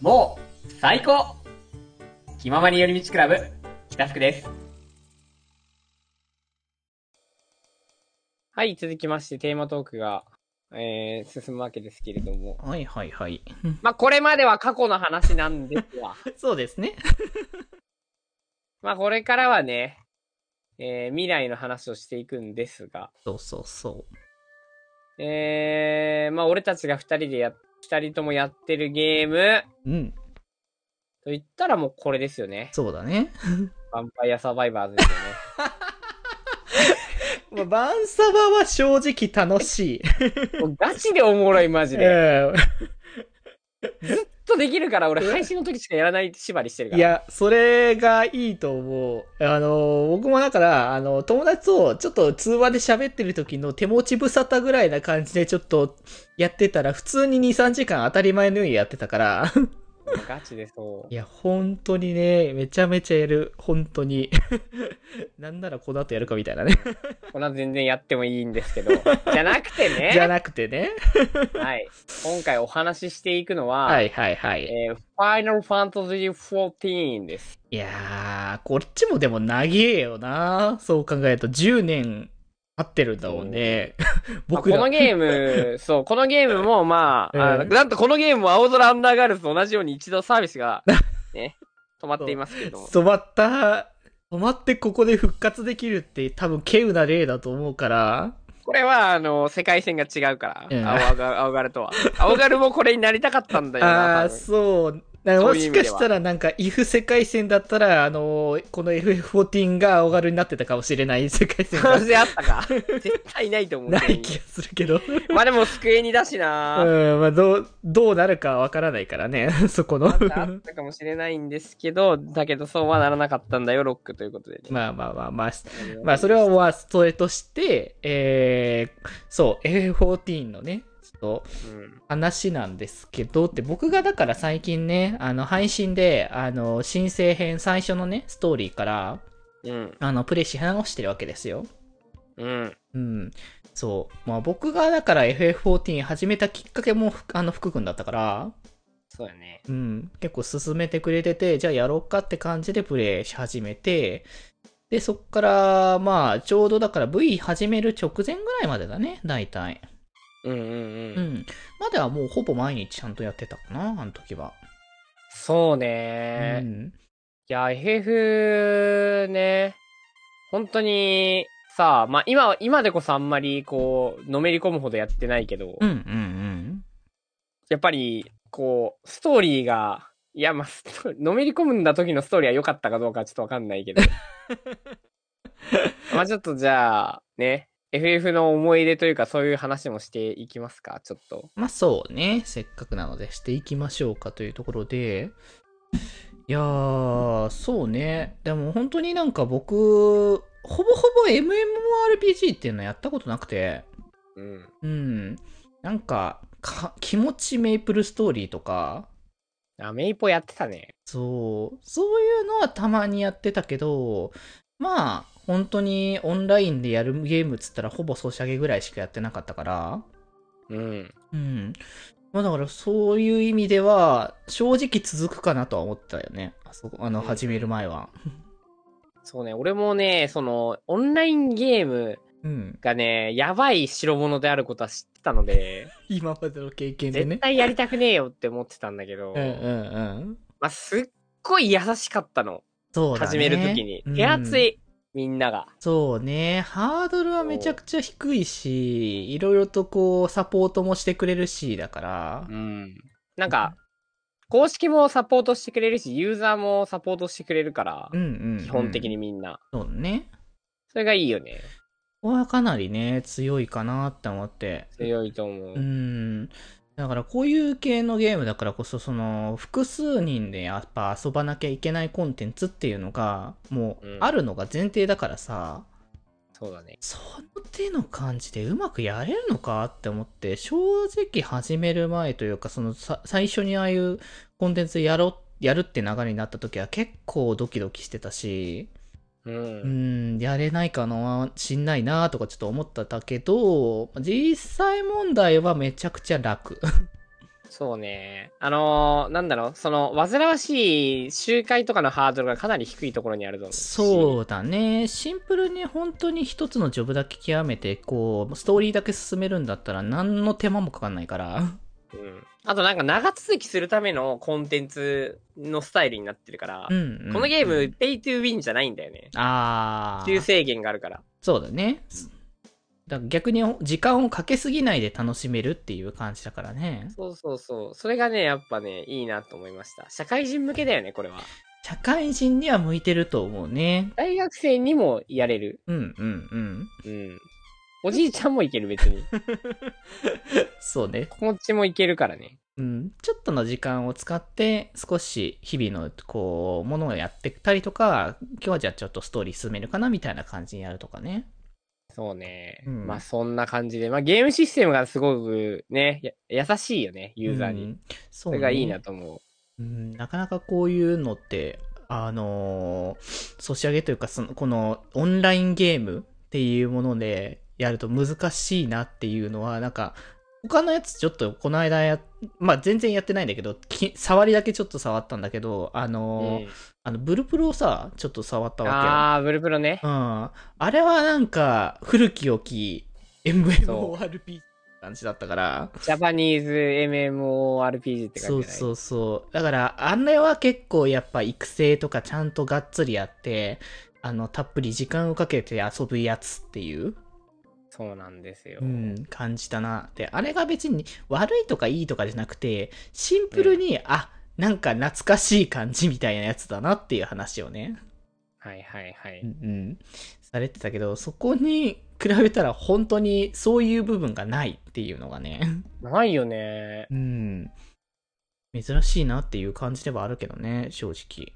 もう、最高気ままに寄り道クラブ、北福です。はい、続きましてテーマトークが、えー、進むわけですけれども。はいはいはい。まあ、これまでは過去の話なんですわ。そうですね。まあ、これからはね、えー、未来の話をしていくんですが、そうそうそえー、まあ、俺たちが二人でや、二人ともやってるゲーム、う。うん。と言ったらもうこれですよね。そうだね。ヴァンパイアサバイバーズですよね。まあ、バンサバは正直楽しい。ガチでおもろい、マジで。えずっとできるから、俺配信の時しかやらない縛りしてるから。えいや、それがいいと思う。あの、僕もだから、あの、友達とちょっと通話で喋ってる時の手持ち無沙汰ぐらいな感じでちょっとやってたら、普通に2、3時間当たり前のようにやってたから。ガチでそうい。や、本当にね、めちゃめちゃやる。本当に。なんならこの後やるかみたいなね。こんな全然やってもいいんですけど。じゃなくてね。じゃなくてね。はい。今回お話ししていくのは、はいはいはい。えー、Final Fantasy XIV です。いやー、こっちもでも長えよな。そう考えると10年経ってるんだもんね。まあ僕ら。このゲーム、そう、このゲームもまあ、あのうんなんとこのゲームも青空アンダーガールズと同じように一度サービスが、ね、止まっていますけれども。止まった、止まってここで復活できるって多分稀有な例だと思うから。これは、あの、世界線が違うから、うん青ガルとは。青ガルもこれになりたかったんだよな、あー、多分そう。だからもしかしたらなんか if 世界線だったら、あのーこの FF14 が青ガルになってたかもしれない世界線可が能性あったか 絶対ないと思う。ない気がするけど。まあでも、机にだしなうん、まあどう、どうなるかわからないからね、そこの。あったかもしれないんですけど、だけどそうはならなかったんだよ、ロックということでね。まあまあまあまあ、まあそれはまあそれとして、えー、そう、F14 のね、ちょっとうん。話なんですけど、って僕がだから最近ね、あの配信で、あの、新生編最初のね、ストーリーから、うん。あの、プレイし直してるわけですよ。うん。うん。そう。まあ僕がだから FF14 始めたきっかけも、あの、福君だったから、そうやね。うん、結構進めてくれてて、じゃあやろうかって感じでプレイし始めて、で、そっから、まあ、ちょうどだから V 始める直前ぐらいまでだね、大体。うんうんう。うんん。まではもうほぼ毎日ちゃんとやってたかな、あの時は。そううね、いん。や、FF ね、本当に、さあ、まあ今は、今でこそあんまりこう、のめり込むほどやってないけど、うん、うん、うん。やっぱり、こう、ストーリーが、いや、まあ、のめり込んだ時のストーリーは良かったかどうかはちょっとわかんないけど。まあちょっとじゃあ、ね、FF の思い出というかそういう話もしていきますか、ちょっと。まあそうね、せっかくなのでしていきましょうかというところで、いやー、そうね。でも本当になんか僕、ほぼほぼ MMORPG っていうのやったことなくて、うん。うん。なんか、か気持ちメイプルストーリーとか、あ、メイポやってたね。そう、そういうのはたまにやってたけど、まあ、本当にオンラインでやるゲームっつったらほぼソシャゲぐらいしかやってなかったから、うん。うん。まあだからそういう意味では、正直続くかなとは思ったよね。あそこ、あの、うん始める前は。そうね、俺もね、その、オンラインゲームうん。がね、やばい代物であることは知ってたので、今までの経験で絶ね。対やりたくねえよって思ってたんだけど、うんうんうん。まあ、すっごい優しかったの。そうだね。始めるときに。うん手厚い、みんなが。そうね。ハードルはめちゃくちゃ低いし、いろいろとこう、サポートもしてくれるし、だから。うん。なんか、公式もサポートしてくれるし、ユーザーもサポートしてくれるからうん、うん、うん。基本的に。みんな。そうね。それがいいよね。ここはかなりね、強いかなって思って。強いと思う。うん。だからこういう系のゲームだからこそ、その、複数人でやっぱ遊ばなきゃいけないコンテンツっていうのが、もううん、あるのが前提だからさ、そうだね。その手の感じでうまくやれるのかって思って、正直始める前というか、そのさ最初にああいうコンテンツやろ、やるって流れになった時は結構ドキドキしてたし、う。うんん、やれないかな、しんないなとかちょっと思ってたけど、実際問題はめちゃくちゃ楽。そうね。あのーなんだろう、その、煩わしい集会とかのハードルがかなり低いところにあると思うし。そうだね。シンプルに本当に一つのジョブだけ極めて、こう、ストーリーだけ進めるんだったら何の手間もかかんないから。うん。あとなんか長続きするためのコンテンツのスタイルになってるから、うん、うん。このゲーム、ペイトゥーウィンじゃないんだよね。あー。急制限があるから。そうだね。だから逆に時間をかけすぎないで楽しめるっていう感じだからね。そうそうそう。それがね、やっぱね、いいなと思いました。社会人向けだよね、これは。社会人には向いてると思うね。大学生にもやれる。うんうんうん。うん。おじいちゃんもいける、別に。そうね。子持ちもいけるからね。うん。ちょっとの時間を使って、少し日々の、こう、ものをやってたりとか、今日はじゃあちょっとストーリー進めるかなみたいな感じにやるとかね。そうね。うんまあそんな感じで。まあゲームシステムがすごくね、や優しいよね、ユーザーに。うんそそうれがいいなと思う。うん、なかなかこういうのって、あのー、ソシャゲというか、その、このオンラインゲームっていうものでやると難しいなっていうのは、なんか、他のやつちょっとこの間や、まあ全然やってないんだけど、き触りだけちょっと触ったんだけど、あのーうんあの、ブルプルをさ、ちょっと触ったわあー、ブルプロね。うん。あれはなんか、古き良き MMORP 感じだったから、ジャパニーズ MMORPG って感じそうそうそう。だから、あれは結構やっぱ育成とかちゃんとがっつりやって、あの、たっぷり時間をかけて遊ぶやつっていう、そうなんですよ。うん、感じたな。で、あれが別に悪いとかいいとかじゃなくて、シンプルに、あ、なんか懐かしい感じみたいなやつだなっていう話をね、はいはいはい。うん、うん、されてたけど、そこに比べたら本当にそういう部分がないっていうのがね、ないよね。うん。珍しいなっていう感じではあるけどね、正直。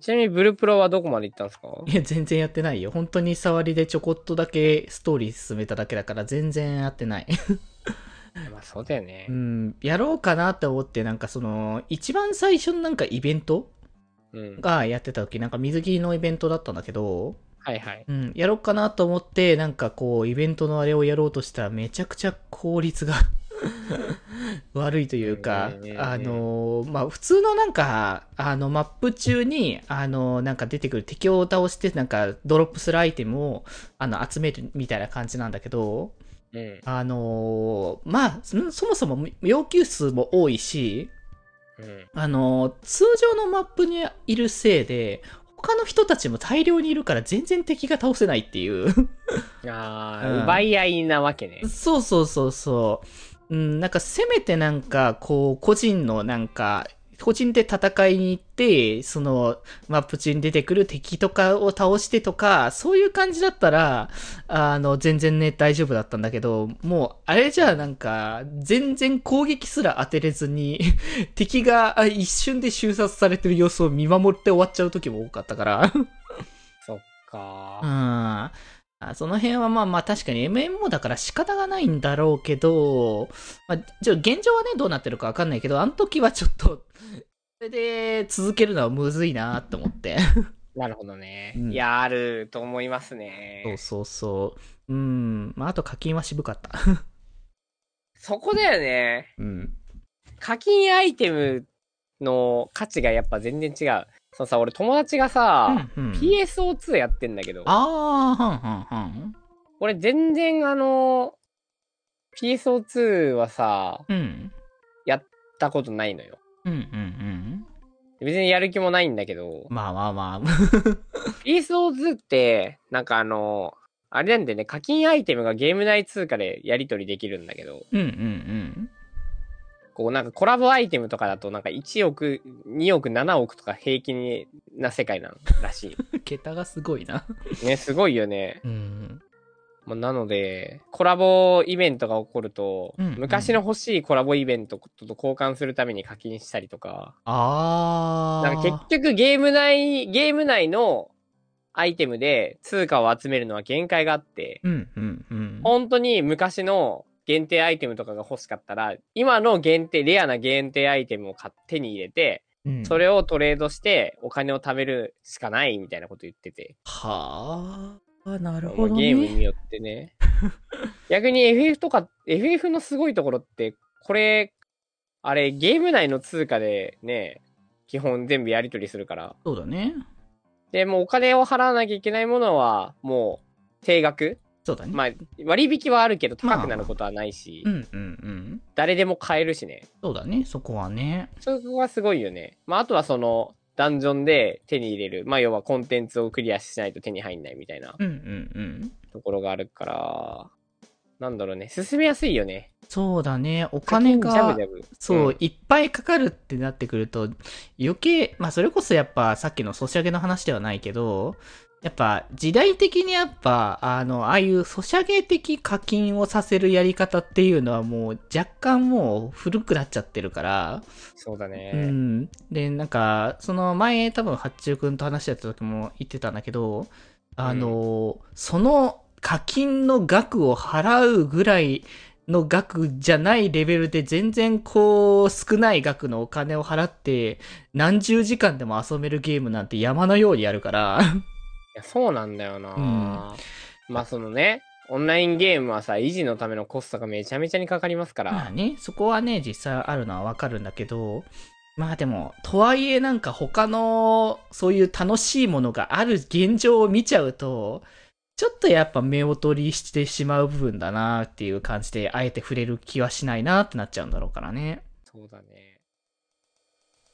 ちなみにブルプロはどこまで行ったんですか？いや、全然やってないよ。本当に触りでちょこっとだけストーリー進めただけだから全然やってない。まあそうだよねう。ん、やろうかなって思って、なんかその、一番最初のなんかイベントうん。がやってた時、なんか水着のイベントだったんだけど、はいはい。うん、やろうかなと思って、なんかこう、イベントのあれをやろうとしたら、めちゃくちゃ効率が 悪いというかあのーまあ、普通のなんか、あの、マップ中に、あのーなんか出てくる敵を倒して、なんか、ドロップするアイテムを、あの、集めるみたいな感じなんだけど、うん。あのーまあ、そそもそも要求数も多いし、うん。あのー通常のマップにいるせいで、他の人たちも大量にいるから全然敵が倒せないっていう。あうんあ、奪い合いなわけね。そうそうそうそう。うん、なんかせめてなんか、こう、個人のなんか、個人で戦いに行って、その、マップ中に出てくる敵とかを倒してとか、そういう感じだったら、あの、全然ね、大丈夫だったんだけど、もう、あれじゃあなんか、全然攻撃すら当てれずに、敵があ一瞬で収殺されてる様子を見守って終わっちゃう時も多かったから。そっかうん。あその辺はまあまあ確かに MMO だから仕方がないんだろうけど、まあ、じゃあ現状はね、どうなってるかわかんないけど、あの時はちょっと、それで続けるのはむずいなと思って。なるほどね。うんいや、あると思いますね。そうそうそう。うん。まああと課金は渋かった。そこだよね。うん。課金アイテムの価値がやっぱ全然違う。そのさ、俺友達がさ、うんうん、PSO2 やってんだけど、あー、はんはんはん。俺全然あの、PSO2 はさ、うん。やったことないのよ。うんうんうん。別にやる気もないんだけど、まあまあまあ。PSO2 って、なんかあの、あれなんでね、課金アイテムがゲーム内通貨でやり取りできるんだけど、うんうんうん。こうなんかコラボアイテムとかだとなんか1億、2億、7億とか平均な世界なの らし桁がすごいな。い。ね、すごいよね。うん。まあ、なので、コラボイベントが起こると、うんうん昔の欲しいコラボイベントと交換するために課金したりとか、あー。なんか結局ゲーム内、ゲーム内のアイテムで通貨を集めるのは限界があって、うんうんうん。本当に昔の限定アイテムとかが欲しかったら、今の限定、レアな限定アイテムを買手に入れて、うんそれをトレードしてお金を貯めるしかないみたいなこと言ってて。はあ、なるまあほどね。ゲームによってね。逆に FF とか、FF のすごいところって、これ、あれ、ゲーム内の通貨でね、基本全部やり取りするから。そうだね。で、もうお金を払わなきゃいけないものは、もう、定額そうだね。まあ、割引はあるけど高くなることはないし、うんうんうん。誰でも買えるしね。そうだね、そこはね。そこはすごいよね。まあ、あとはその、ダンジョンで手に入れる。まあ、要はコンテンツをクリアしないと手に入んないみたいなうんうんうん。ところがあるから、なんだろうね。進めやすいよね。そうだね、お金ジャがブジ、ャブ。そう、んいっぱいかかるってなってくると、余計、まあそれこそやっぱさっきのソシャゲの話ではないけど、やっぱ時代的にやっぱ、あの、ああいうソシャゲ的課金をさせるやり方っていうのはもう若干もう古くなっちゃってるから、そうだね。うん。で、なんか、その前多分八中くんと話してた時も言ってたんだけど、あの、その課金の額を払うぐらいの額じゃないレベルで全然こう少ない額のお金を払って何十時間でも遊べるゲームなんて山のようにやるから。いや、そうなんだよな、うんまあそのね、オンラインゲームはさ、維持のためのコストがめちゃめちゃにかかりますから。まあね、そこはね、実際あるのはわかるんだけど、まあでも、とはいえなんか他の、そういう楽しいものがある現状を見ちゃうと、ちょっとやっぱ目を取りしてしまう部分だなっていう感じで、あえて触れる気はしないなってなっちゃうんだろうからね。そうだね。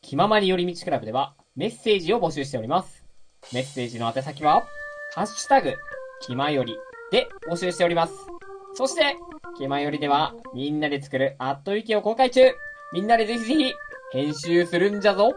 気ままに寄り道クラブではメッセージを募集しております。メッセージの宛先は、ハッシュタグ、気まよりで募集しております。そして、気まよりではみんなで作るアットウィキを公開中みんなでぜひぜひ編集するんじゃぞ